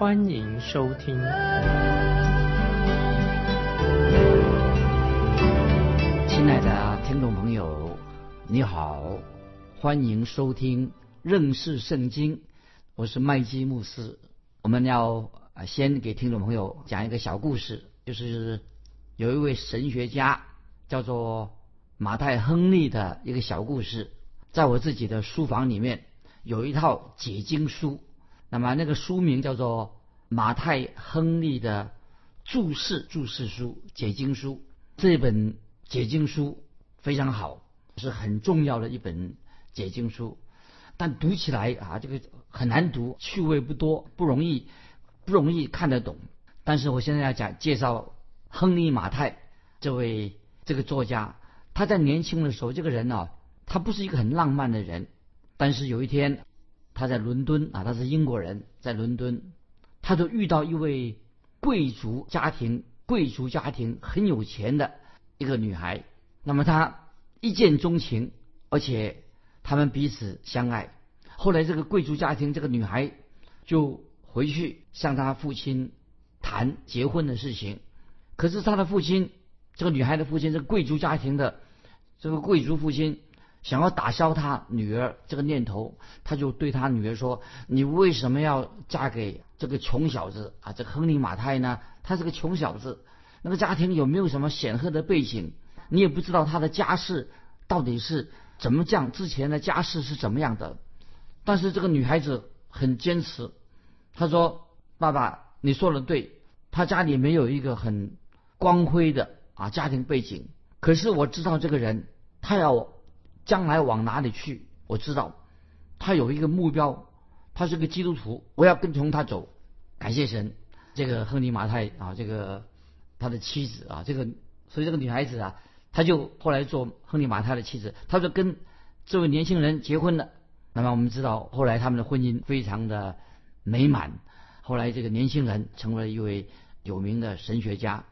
欢迎收听。亲爱的听众朋友，你好，欢迎收听认识圣经，我是麦基牧师。我们要先给听众朋友讲一个小故事，就是有一位神学家叫做。马太·亨利的一个小故事，在我自己的书房里面有一套解经书。那么那个书名叫做《马太·亨利的注释注释书解经书》。这本解经书非常好，是很重要的一本解经书。但读起来啊，这个很难读，趣味不多，不容易不容易看得懂。但是我现在要讲介绍亨利·马太这位这个作家。他在年轻的时候，这个人呢，他不是一个很浪漫的人。但是有一天，他在伦敦啊，他是英国人，在伦敦，他就遇到一位贵族家庭、贵族家庭很有钱的一个女孩。那么他一见钟情，而且他们彼此相爱。后来这个贵族家庭这个女孩就回去向他父亲谈结婚的事情。可是他的父亲。这个女孩的父亲是贵族家庭的，这个贵族父亲想要打消他女儿这个念头，他就对他女儿说：“你为什么要嫁给这个穷小子啊？这个亨利马太呢？他是个穷小子，那个家庭有没有什么显赫的背景？你也不知道他的家世到底是怎么讲，之前的家世是怎么样的？但是这个女孩子很坚持，她说：‘爸爸，你说的对，他家里没有一个很光辉的。’啊，家庭背景，可是我知道这个人，他要将来往哪里去？我知道，他有一个目标，他是个基督徒，我要跟从他走。感谢神，这个亨利马太啊，这个他的妻子啊，这个所以这个女孩子啊，她就后来做亨利马太的妻子，她就跟这位年轻人结婚了。那么我们知道，后来他们的婚姻非常的美满。后来这个年轻人成为了一位有名的神学家。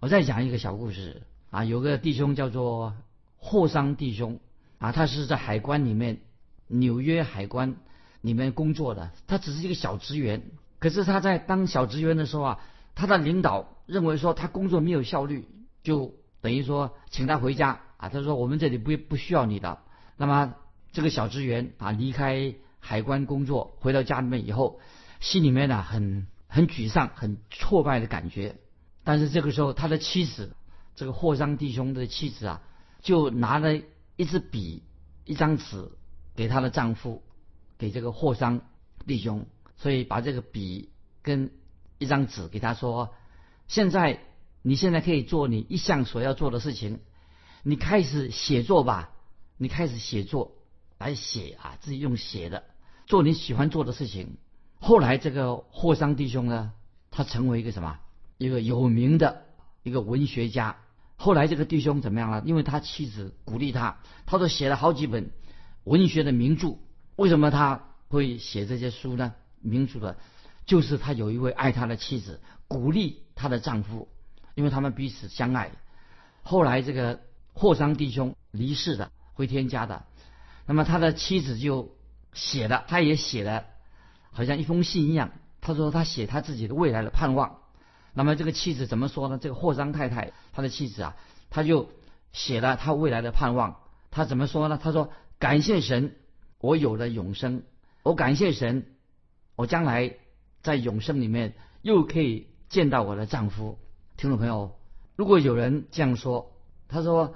我再讲一个小故事啊，有个弟兄叫做霍桑弟兄啊，他是在海关里面，纽约海关里面工作的，他只是一个小职员。可是他在当小职员的时候啊，他的领导认为说他工作没有效率，就等于说请他回家啊。他说我们这里不不需要你的。那么这个小职员啊离开海关工作，回到家里面以后，心里面呢很很沮丧，很挫败的感觉。但是这个时候，他的妻子，这个霍桑弟兄的妻子啊，就拿了一支笔、一张纸给他的丈夫，给这个霍桑弟兄，所以把这个笔跟一张纸给他说：“现在你现在可以做你一向所要做的事情，你开始写作吧，你开始写作来写啊，自己用写的做你喜欢做的事情。”后来这个霍桑弟兄呢，他成为一个什么？一个有名的一个文学家，后来这个弟兄怎么样了？因为他妻子鼓励他，他都写了好几本文学的名著。为什么他会写这些书呢？民族的，就是他有一位爱他的妻子，鼓励他的丈夫，因为他们彼此相爱。后来这个霍桑弟兄离世的，回天家的，那么他的妻子就写了，他也写了，好像一封信一样。他说他写他自己的未来的盼望。那么这个妻子怎么说呢？这个霍桑太太，他的妻子啊，他就写了他未来的盼望。他怎么说呢？他说：“感谢神，我有了永生。我感谢神，我将来在永生里面又可以见到我的丈夫。”听众朋友，如果有人这样说，他说：“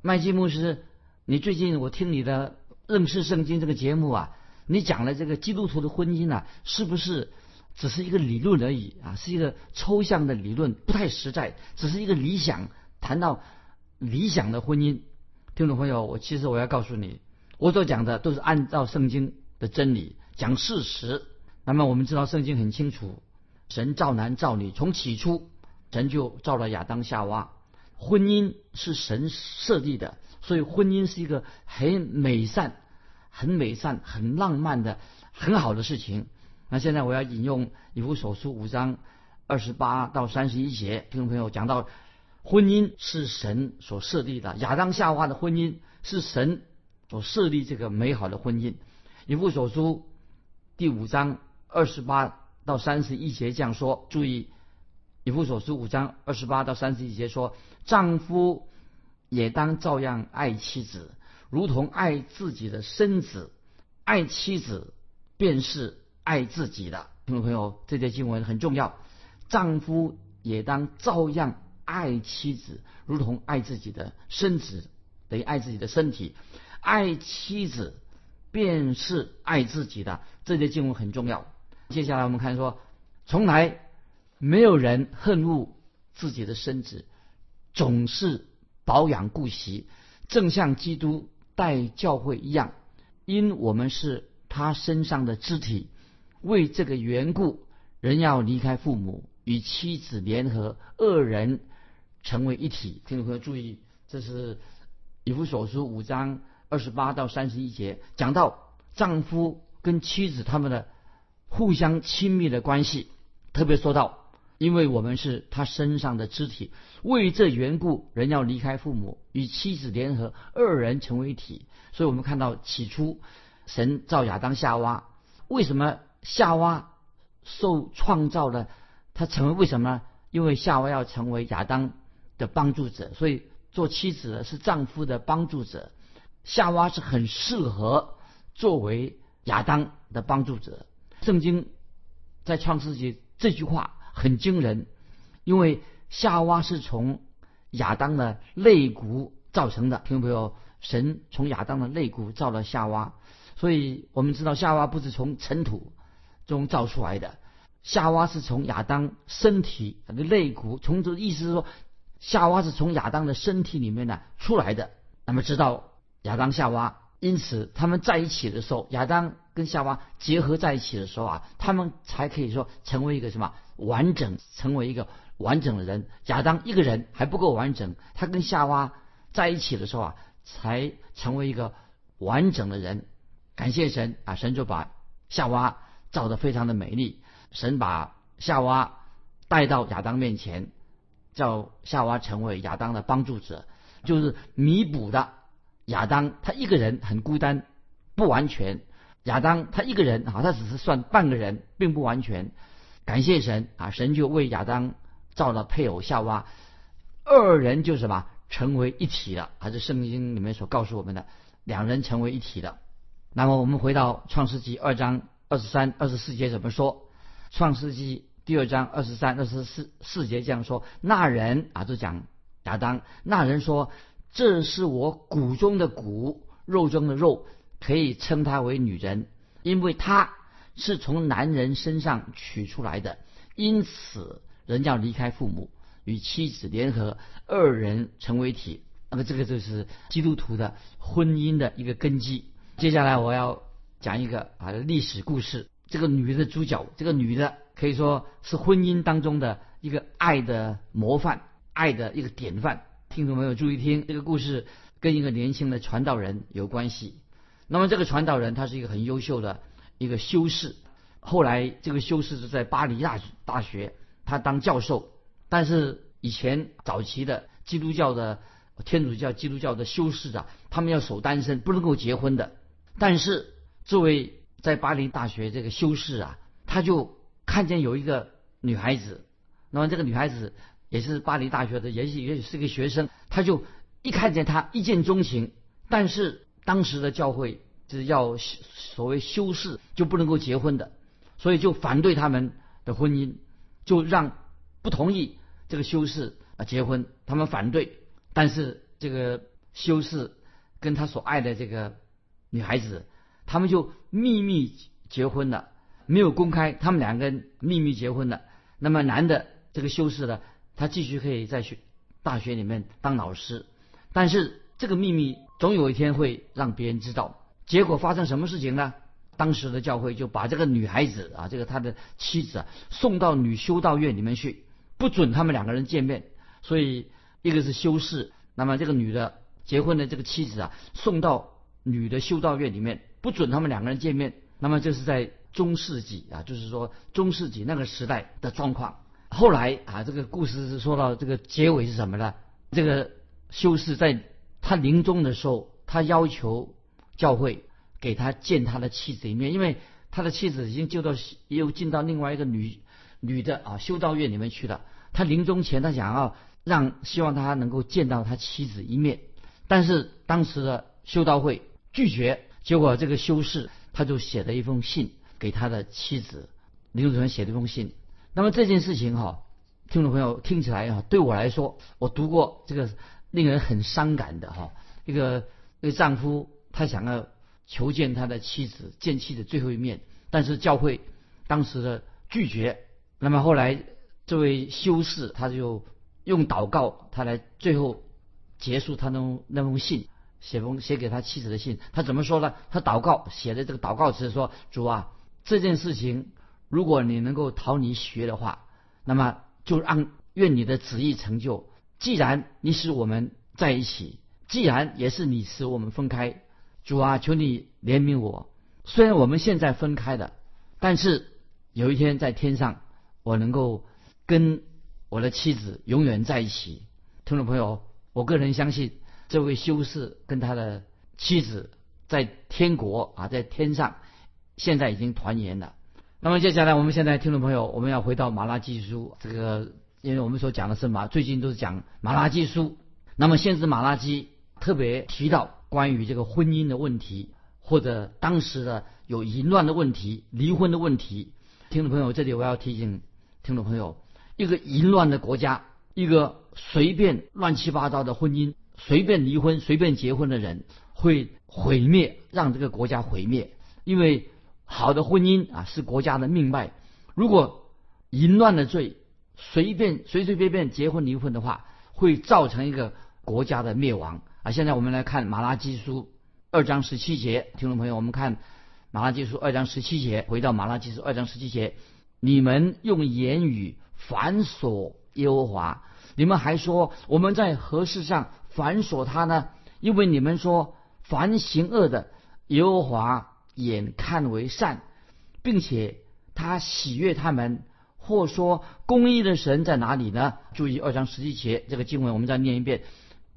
麦基牧师，你最近我听你的认识圣经这个节目啊，你讲了这个基督徒的婚姻啊，是不是？”只是一个理论而已啊，是一个抽象的理论，不太实在，只是一个理想。谈到理想的婚姻，听众朋友，我其实我要告诉你，我所讲的都是按照圣经的真理讲事实。那么我们知道圣经很清楚，神造男造女，从起初神就造了亚当夏娃。婚姻是神设立的，所以婚姻是一个很美善、很美善、很浪漫的很好的事情。那现在我要引用以弗所书五章二十八到三十一节，听众朋友讲到，婚姻是神所设立的，亚当夏娃的婚姻是神所设立这个美好的婚姻。以弗所书第五章二十八到三十一节这样说，注意，以弗所书五章二十八到三十一节说，丈夫也当照样爱妻子，如同爱自己的身子，爱妻子便是。爱自己的听众朋友，这节经文很重要。丈夫也当照样爱妻子，如同爱自己的身子，等于爱自己的身体。爱妻子便是爱自己的。这节经文很重要。接下来我们看说，从来没有人恨恶自己的身子，总是保养顾惜，正像基督待教会一样，因我们是他身上的肢体。为这个缘故，人要离开父母，与妻子联合，二人成为一体。听众朋友注意，这是以弗所书五章二十八到三十一节，讲到丈夫跟妻子他们的互相亲密的关系。特别说到，因为我们是他身上的肢体，为这缘故，人要离开父母，与妻子联合，二人成为一体。所以我们看到起初神造亚当夏娃，为什么？夏娃受创造了？他成为为什么呢？因为夏娃要成为亚当的帮助者，所以做妻子的是丈夫的帮助者。夏娃是很适合作为亚当的帮助者。圣经在创世纪这句话很惊人，因为夏娃是从亚当的肋骨造成的。听众朋友，神从亚当的肋骨造了夏娃，所以我们知道夏娃不是从尘土。中造出来的夏娃是从亚当身体那个肋骨，从这意思是说，夏娃是从亚当的身体里面呢出来的。那么知道亚当夏娃，因此他们在一起的时候，亚当跟夏娃结合在一起的时候啊，他们才可以说成为一个什么完整，成为一个完整的人。亚当一个人还不够完整，他跟夏娃在一起的时候啊，才成为一个完整的人。感谢神啊，神就把夏娃。造的非常的美丽，神把夏娃带到亚当面前，叫夏娃成为亚当的帮助者，就是弥补的亚当他一个人很孤单，不完全。亚当他一个人啊，他只是算半个人，并不完全。感谢神啊，神就为亚当造了配偶夏娃，二人就什么成为一体了，还是圣经里面所告诉我们的两人成为一体的。那么我们回到创世纪二章。二十三、二十四节怎么说？创世纪第二章二十三、二十四四节这样说：那人啊，就讲亚当。那人说：“这是我骨中的骨，肉中的肉，可以称她为女人，因为她是从男人身上取出来的。因此，人要离开父母，与妻子联合，二人成为体。那么，这个就是基督徒的婚姻的一个根基。接下来，我要。讲一个啊历史故事，这个女的主角，这个女的可以说是婚姻当中的一个爱的模范，爱的一个典范。听众朋友注意听，这个故事跟一个年轻的传道人有关系。那么这个传道人他是一个很优秀的一个修士，后来这个修士是在巴黎大大学他当教授，但是以前早期的基督教的天主教基督教的修士啊，他们要守单身，不能够结婚的，但是。作为在巴黎大学这个修士啊，他就看见有一个女孩子，那么这个女孩子也是巴黎大学的，也许也许是个学生，他就一看见她一见钟情。但是当时的教会就是要所谓修士就不能够结婚的，所以就反对他们的婚姻，就让不同意这个修士啊结婚，他们反对。但是这个修士跟他所爱的这个女孩子。他们就秘密结婚了，没有公开，他们两个人秘密结婚了。那么男的这个修士呢，他继续可以在学大学里面当老师，但是这个秘密总有一天会让别人知道。结果发生什么事情呢？当时的教会就把这个女孩子啊，这个他的妻子啊，送到女修道院里面去，不准他们两个人见面。所以一个是修士，那么这个女的结婚的这个妻子啊，送到女的修道院里面，不准他们两个人见面。那么这是在中世纪啊，就是说中世纪那个时代的状况。后来啊，这个故事是说到这个结尾是什么呢？这个修士在他临终的时候，他要求教会。给他见他的妻子一面，因为他的妻子已经救到又进到另外一个女女的啊修道院里面去了。他临终前，他想要让希望他能够见到他妻子一面，但是当时的修道会拒绝。结果这个修士他就写了一封信给他的妻子，临终前写了一封信。那么这件事情哈，听众朋友听起来啊，对我来说，我读过这个令人很伤感的哈，一个一个丈夫他想要。求见他的妻子，见妻子最后一面，但是教会当时的拒绝。那么后来这位修士他就用祷告，他来最后结束他那那封信，写封写给他妻子的信。他怎么说呢？他祷告写的这个祷告词说：“主啊，这件事情如果你能够讨你喜悦的话，那么就让愿你的旨意成就。既然你使我们在一起，既然也是你使我们分开。”主啊，求你怜悯我。虽然我们现在分开了，但是有一天在天上，我能够跟我的妻子永远在一起。听众朋友，我个人相信这位修士跟他的妻子在天国啊，在天上，现在已经团圆了。那么接下来，我们现在听众朋友，我们要回到马拉基书这个，因为我们所讲的是马，最近都是讲马拉基书。那么先知马拉基特别提到。关于这个婚姻的问题，或者当时的有淫乱的问题、离婚的问题，听众朋友，这里我要提醒听众朋友，一个淫乱的国家，一个随便乱七八糟的婚姻、随便离婚、随便结婚的人，会毁灭，让这个国家毁灭。因为好的婚姻啊，是国家的命脉。如果淫乱的罪，随便随随便便结婚离婚的话，会造成一个国家的灭亡。啊，现在我们来看马拉基书二章十七节，听众朋友，我们看马拉基书二章十七节，回到马拉基书二章十七节，你们用言语反锁耶和华，你们还说我们在何事上反锁他呢？因为你们说凡行恶的耶和华眼看为善，并且他喜悦他们，或说公义的神在哪里呢？注意二章十七节这个经文，我们再念一遍。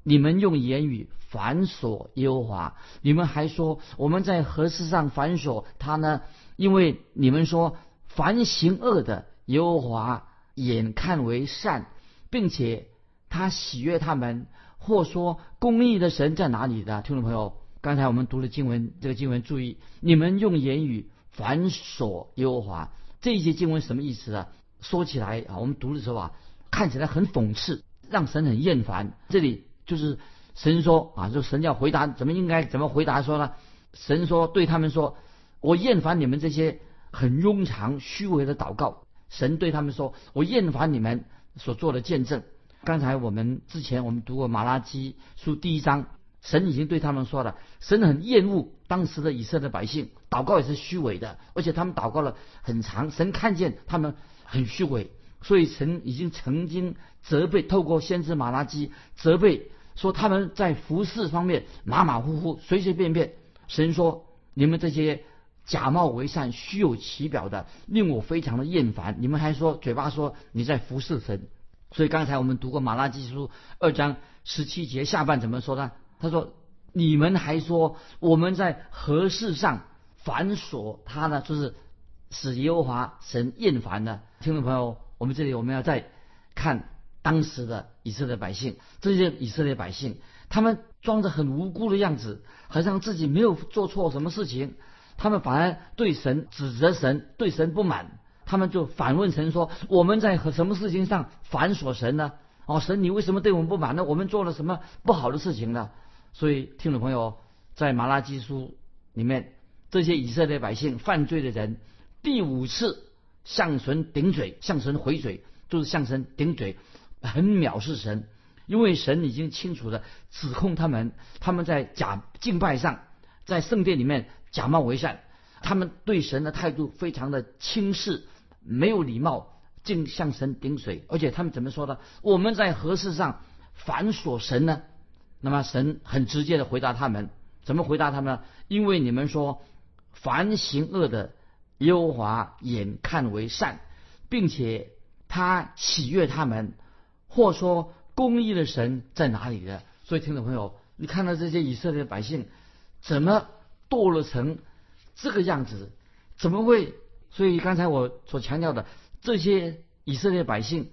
你们用言语反锁耶和华，你们还说我们在何事上反锁他呢？因为你们说凡行恶的耶和华眼看为善，并且他喜悦他们，或说公义的神在哪里的？听众朋友，刚才我们读的经文，这个经文注意，你们用言语反锁耶和华，这一节经文什么意思啊？说起来啊，我们读的时候啊，看起来很讽刺，让神很厌烦。这里。就是神说啊，就神要回答怎么应该怎么回答说呢？神说对他们说，我厌烦你们这些很庸常虚伪的祷告。神对他们说，我厌烦你们所做的见证。刚才我们之前我们读过马拉基书第一章，神已经对他们说了，神很厌恶当时的以色列百姓祷告也是虚伪的，而且他们祷告了很长，神看见他们很虚伪，所以神已经曾经责备，透过先知马拉基责备。说他们在服饰方面马马虎虎、随随便便。神说：“你们这些假冒为善、虚有其表的，令我非常的厌烦。你们还说嘴巴说你在服侍神。”所以刚才我们读过马拉基书二章十七节下半怎么说呢？他说：“你们还说我们在何事上繁琐他呢？就是使耶和华神厌烦的。”听众朋友，我们这里我们要再看。当时的以色列百姓，这些以色列百姓，他们装着很无辜的样子，好像自己没有做错什么事情，他们反而对神指责神，对神不满，他们就反问神说：“我们在和什么事情上反锁神呢？哦，神你为什么对我们不满呢？我们做了什么不好的事情呢？”所以，听众朋友，在马拉基书里面，这些以色列百姓犯罪的人，第五次向神顶嘴，向神回嘴，就是向神顶嘴。很藐视神，因为神已经清楚的指控他们，他们在假敬拜上，在圣殿里面假冒为善，他们对神的态度非常的轻视，没有礼貌，竟向神顶嘴。而且他们怎么说的？我们在何事上反锁神呢？那么神很直接的回答他们，怎么回答他们？因为你们说凡行恶的，耶和华眼看为善，并且他喜悦他们，或说公义的神在哪里的？所以听众朋友，你看到这些以色列百姓怎么堕落成这个样子？怎么会？所以刚才我所强调的，这些以色列百姓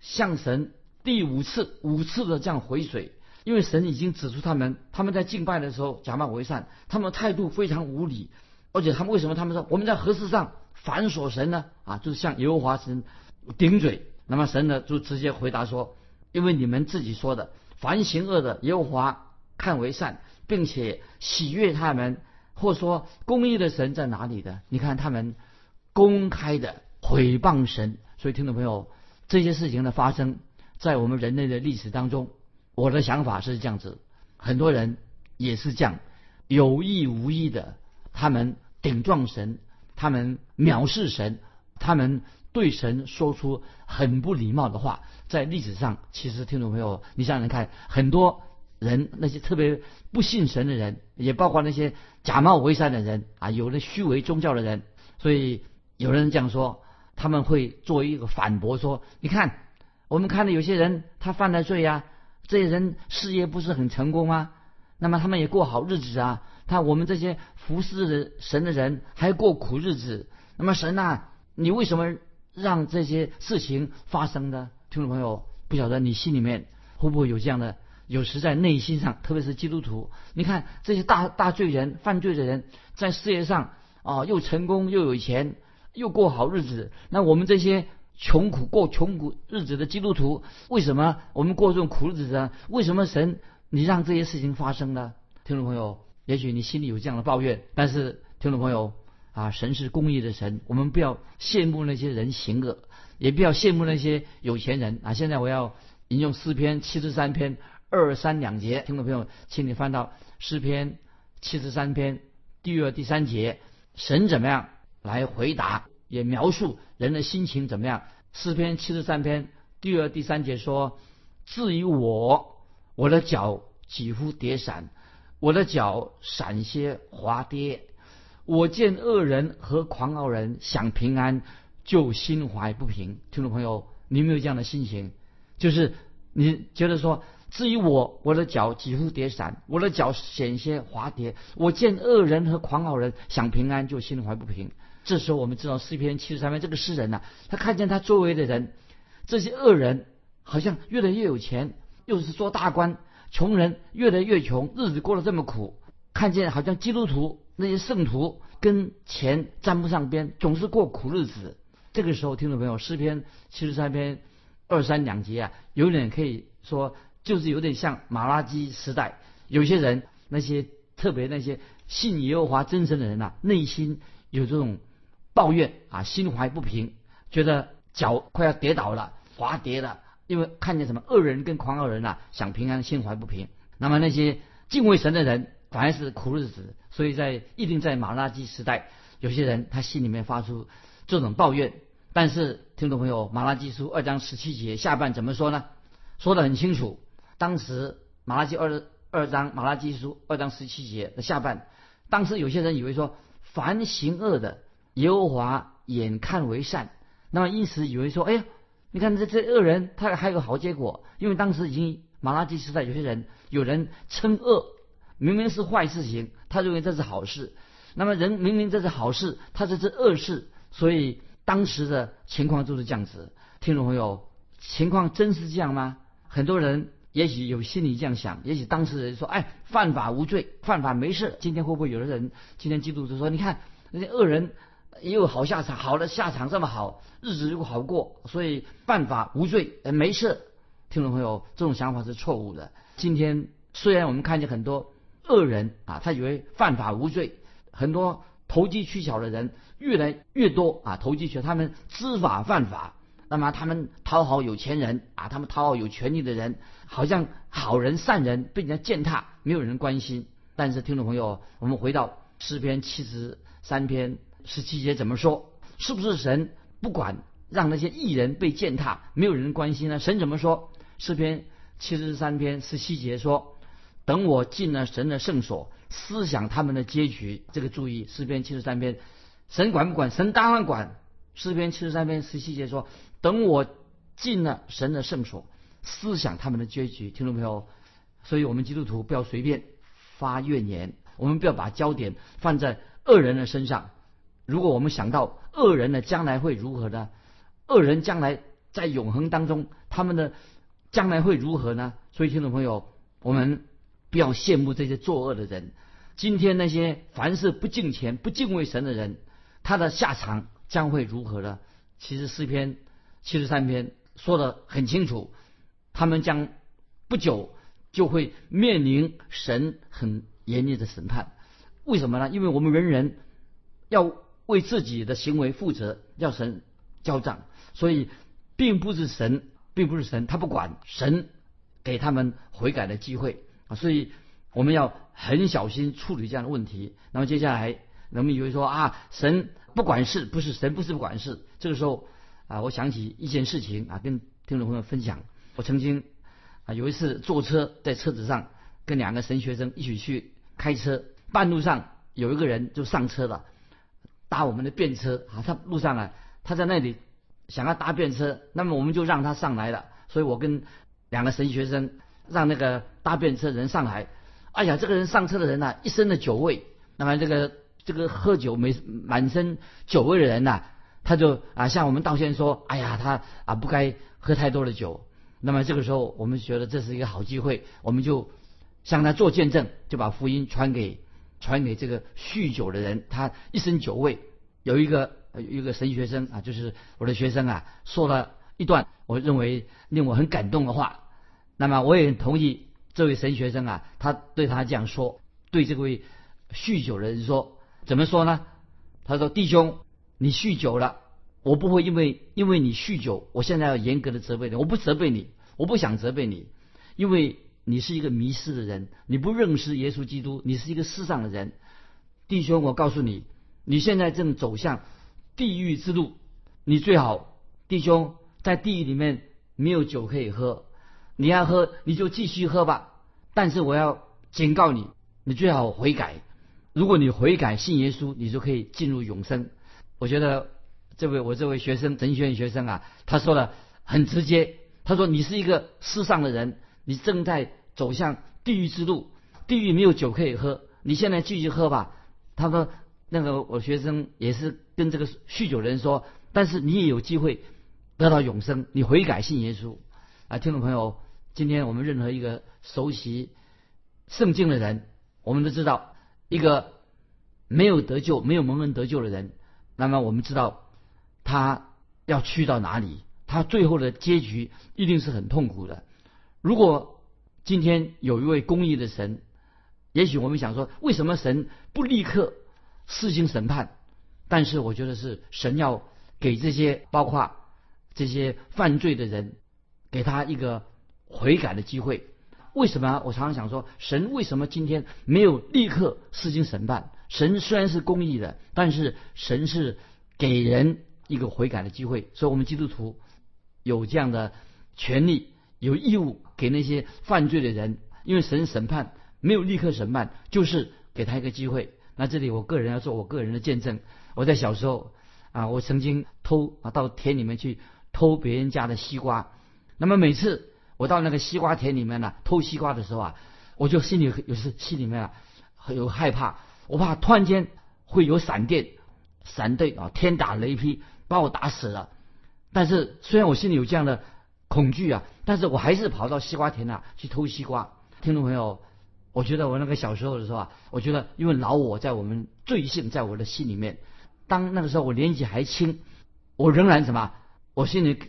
向神第五次、五次的这样回水。因为神已经指出他们，他们在敬拜的时候假冒为善，他们态度非常无礼，而且他们为什么他们说我们在何事上反锁神呢？啊，就是向耶和华神顶嘴。那么神呢就直接回答说：因为你们自己说的，凡行恶的耶和华看为善，并且喜悦他们，或说公义的神在哪里的？你看他们公开的毁谤神。所以听众朋友，这些事情的发生在我们人类的历史当中。我的想法是这样子，很多人也是这样，有意无意的，他们顶撞神，他们藐视神，他们对神说出很不礼貌的话。在历史上，其实听众朋友，你想想看，很多人那些特别不信神的人，也包括那些假冒为善的人啊，有的虚伪宗教的人，所以有人这样说，他们会作为一个反驳说：你看，我们看到有些人他犯了罪呀。这些人事业不是很成功吗？那么他们也过好日子啊。他我们这些服侍的神的人还过苦日子。那么神呐，你为什么让这些事情发生呢？听众朋友，不晓得你心里面会不会有这样的？有时在内心上，特别是基督徒，你看这些大大罪人、犯罪的人，在事业上啊又成功又有钱又过好日子。那我们这些。穷苦过穷苦日子的基督徒，为什么我们过这种苦日子呢？为什么神你让这些事情发生呢？听众朋友，也许你心里有这样的抱怨，但是听众朋友啊，神是公义的神，我们不要羡慕那些人行恶，也不要羡慕那些有钱人啊。现在我要引用诗篇七十三篇二三两节，听众朋友，请你翻到诗篇七十三篇第二第三节，神怎么样来回答？也描述人的心情怎么样？诗篇七十三篇第二、第三节说：“至于我，我的脚几乎跌散，我的脚闪些滑跌。我见恶人和狂傲人想平安，就心怀不平。”听众朋友，你有没有这样的心情？就是你觉得说：“至于我，我的脚几乎跌散，我的脚险些滑跌。我见恶人和狂傲人想平安，就心怀不平。”这时候我们知道诗篇七十三篇这个诗人呐，他看见他周围的人，这些恶人好像越来越有钱，又是做大官，穷人越来越穷，日子过得这么苦。看见好像基督徒那些圣徒跟钱沾不上边，总是过苦日子。这个时候，听众朋友，诗篇七十三篇二三两节啊，有点可以说就是有点像马拉基时代，有些人那些特别那些信耶和华真神的人呐，内心有这种。抱怨啊，心怀不平，觉得脚快要跌倒了，滑跌了，因为看见什么恶人跟狂傲人呐，想平安，心怀不平。那么那些敬畏神的人，反而是苦日子。所以在一定在马拉基时代，有些人他心里面发出这种抱怨。但是听众朋友，马拉基书二章十七节下半怎么说呢？说得很清楚。当时马拉基二二章马拉基书二章十七节的下半，当时有些人以为说，凡行恶的。耶和华眼看为善，那么因此以为说，哎呀，你看这这恶人他还有好结果，因为当时已经马拉基时代，有些人有人称恶，明明是坏事情，他认为这是好事，那么人明明这是好事，他这是恶事，所以当时的情况就是这样子。听众朋友，情况真是这样吗？很多人也许有心里这样想，也许当事人说，哎，犯法无罪，犯法没事。今天会不会有的人今天基督徒说，你看那些恶人。也有好下场，好的下场这么好，日子又好过，所以犯法无罪，没事。听众朋友，这种想法是错误的。今天虽然我们看见很多恶人啊，他以为犯法无罪，很多投机取巧的人越来越多啊，投机取巧，他们知法犯法，那么他们讨好有钱人啊，他们讨好有权利的人，好像好人善人被人家践踏，没有人关心。但是听众朋友，我们回到诗篇七十三篇十七节怎么说？是不是神不管让那些艺人被践踏，没有人关心呢？神怎么说？诗篇七十三篇十七节说：“等我进了神的圣所，思想他们的结局。”这个注意，诗篇七十三篇，神管不管？神当然管。诗篇七十三篇十七节说：“等我进了神的圣所，思想他们的结局。”听众朋友，所以我们基督徒不要随便发怨言，我们不要把焦点放在恶人的身上。如果我们想到恶人的将来会如何呢？恶人将来在永恒当中，他们的将来会如何呢？所以，听众朋友，我们不要羡慕这些作恶的人。今天那些凡事不敬虔、不敬畏神的人，他的下场。将会如何呢？其实诗篇七十三篇说的很清楚，他们将不久就会面临神很严厉的审判。为什么呢？因为我们人人要为自己的行为负责，要神交账，所以并不是神，并不是神，他不管神给他们悔改的机会啊。所以我们要很小心处理这样的问题。那么接下来，人们以为说啊，神。不管事不是神不是不管事，这个时候啊，我想起一件事情啊，跟听众朋友分享。我曾经啊有一次坐车在车子上跟两个神学生一起去开车，半路上有一个人就上车了，搭我们的便车啊。他路上啊，他在那里想要搭便车，那么我们就让他上来了。所以我跟两个神学生让那个搭便车人上来。哎呀，这个人上车的人呐，一身的酒味。那么这个。这个喝酒没满身酒味的人呐，他就啊向我们道歉说：“哎呀，他啊不该喝太多的酒。”那么这个时候，我们觉得这是一个好机会，我们就向他做见证，就把福音传给传给这个酗酒的人。他一身酒味，有一个有一个神学生啊，就是我的学生啊，说了一段我认为令我很感动的话。那么我也同意这位神学生啊，他对他这样说，对这位酗酒的人说。怎么说呢？他说：“弟兄，你酗酒了，我不会因为因为你酗酒，我现在要严格的责备你。我不责备你，我不想责备你，因为你是一个迷失的人，你不认识耶稣基督，你是一个世上的人。弟兄，我告诉你，你现在正走向地狱之路，你最好，弟兄，在地狱里面没有酒可以喝，你要喝你就继续喝吧。但是我要警告你，你最好悔改。”如果你悔改信耶稣，你就可以进入永生。我觉得这位我这位学生神学院学生啊，他说的很直接。他说：“你是一个世上的人，你正在走向地狱之路，地狱没有酒可以喝，你现在继续喝吧。”他说：“那个我学生也是跟这个酗酒的人说，但是你也有机会得到永生，你悔改信耶稣。”啊，听众朋友，今天我们任何一个熟悉圣经的人，我们都知道。一个没有得救、没有蒙恩得救的人，那么我们知道他要去到哪里？他最后的结局一定是很痛苦的。如果今天有一位公义的神，也许我们想说，为什么神不立刻施行审判？但是我觉得是神要给这些包括这些犯罪的人，给他一个悔改的机会。为什么我常常想说，神为什么今天没有立刻施行审判？神虽然是公义的，但是神是给人一个悔改的机会。所以，我们基督徒有这样的权利、有义务给那些犯罪的人，因为神审判没有立刻审判，就是给他一个机会。那这里我个人要做我个人的见证。我在小时候啊，我曾经偷啊到田里面去偷别人家的西瓜，那么每次。我到那个西瓜田里面呢，偷西瓜的时候啊，我就心里有时心里面啊，有害怕，我怕突然间会有闪电，闪电啊，天打雷劈把我打死了。但是虽然我心里有这样的恐惧啊，但是我还是跑到西瓜田啊去偷西瓜。听众朋友，我觉得我那个小时候的时候啊，我觉得因为老我在我们罪性在我的心里面，当那个时候我年纪还轻，我仍然什么，我心里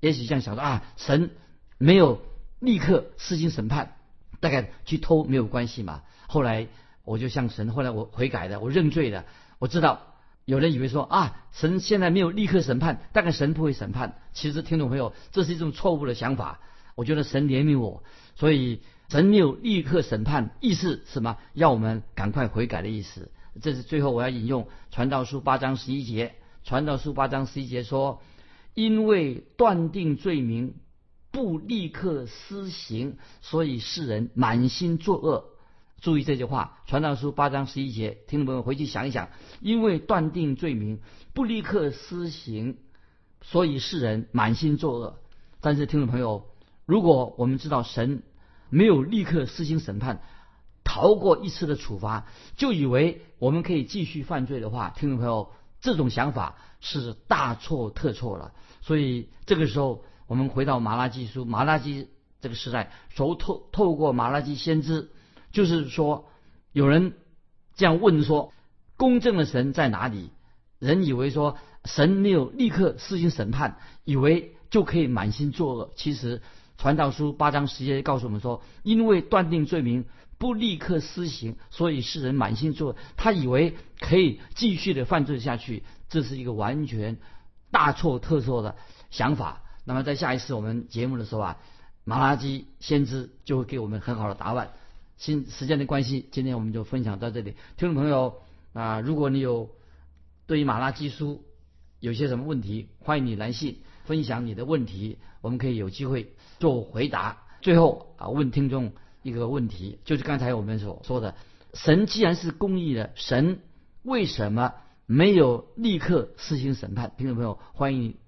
也许这样想说啊，神。没有立刻施行审判，大概去偷没有关系嘛。后来我就向神，后来我悔改的，我认罪的。我知道有人以为说啊，神现在没有立刻审判，大概神不会审判。其实听众朋友，这是一种错误的想法。我觉得神怜悯我，所以神没有立刻审判，意思什么？要我们赶快悔改的意思。这是最后我要引用《传道书》八章十一节，《传道书》八章十一节说：“因为断定罪名不立刻施行，所以世人满心作恶。”注意这句话，《传道书》八章十一节，听众朋友回去想一想，因为断定罪名不立刻施行，所以世人满心作恶。但是听众朋友，如果我们知道神没有立刻施行审判，逃过一次的处罚，就以为我们可以继续犯罪的话，听众朋友，这种想法是大错特错了。所以这个时候，我们回到马拉基书，马拉基这个时代，从透透过马拉基先知，就是说，有人这样问说，公正的神在哪里？人以为说神没有立刻施行审判，以为就可以满心作恶。其实传道书八章十节告诉我们说，因为断定罪名。不立刻施行，所以世人满心作恶，他以为可以继续的犯罪下去，这是一个完全大错特错的想法。那么在下一次我们节目的时候啊，马拉基先知就会给我们很好的答案。新时间的关系，今天我们就分享到这里。听众朋友啊，如果你有对于马拉基书有些什么问题，欢迎你来信分享你的问题，我们可以有机会做回答。最后啊，问听众。一个问题就是刚才我们所说的，神既然是公义的，神为什么没有立刻施行审判？听众朋友，欢迎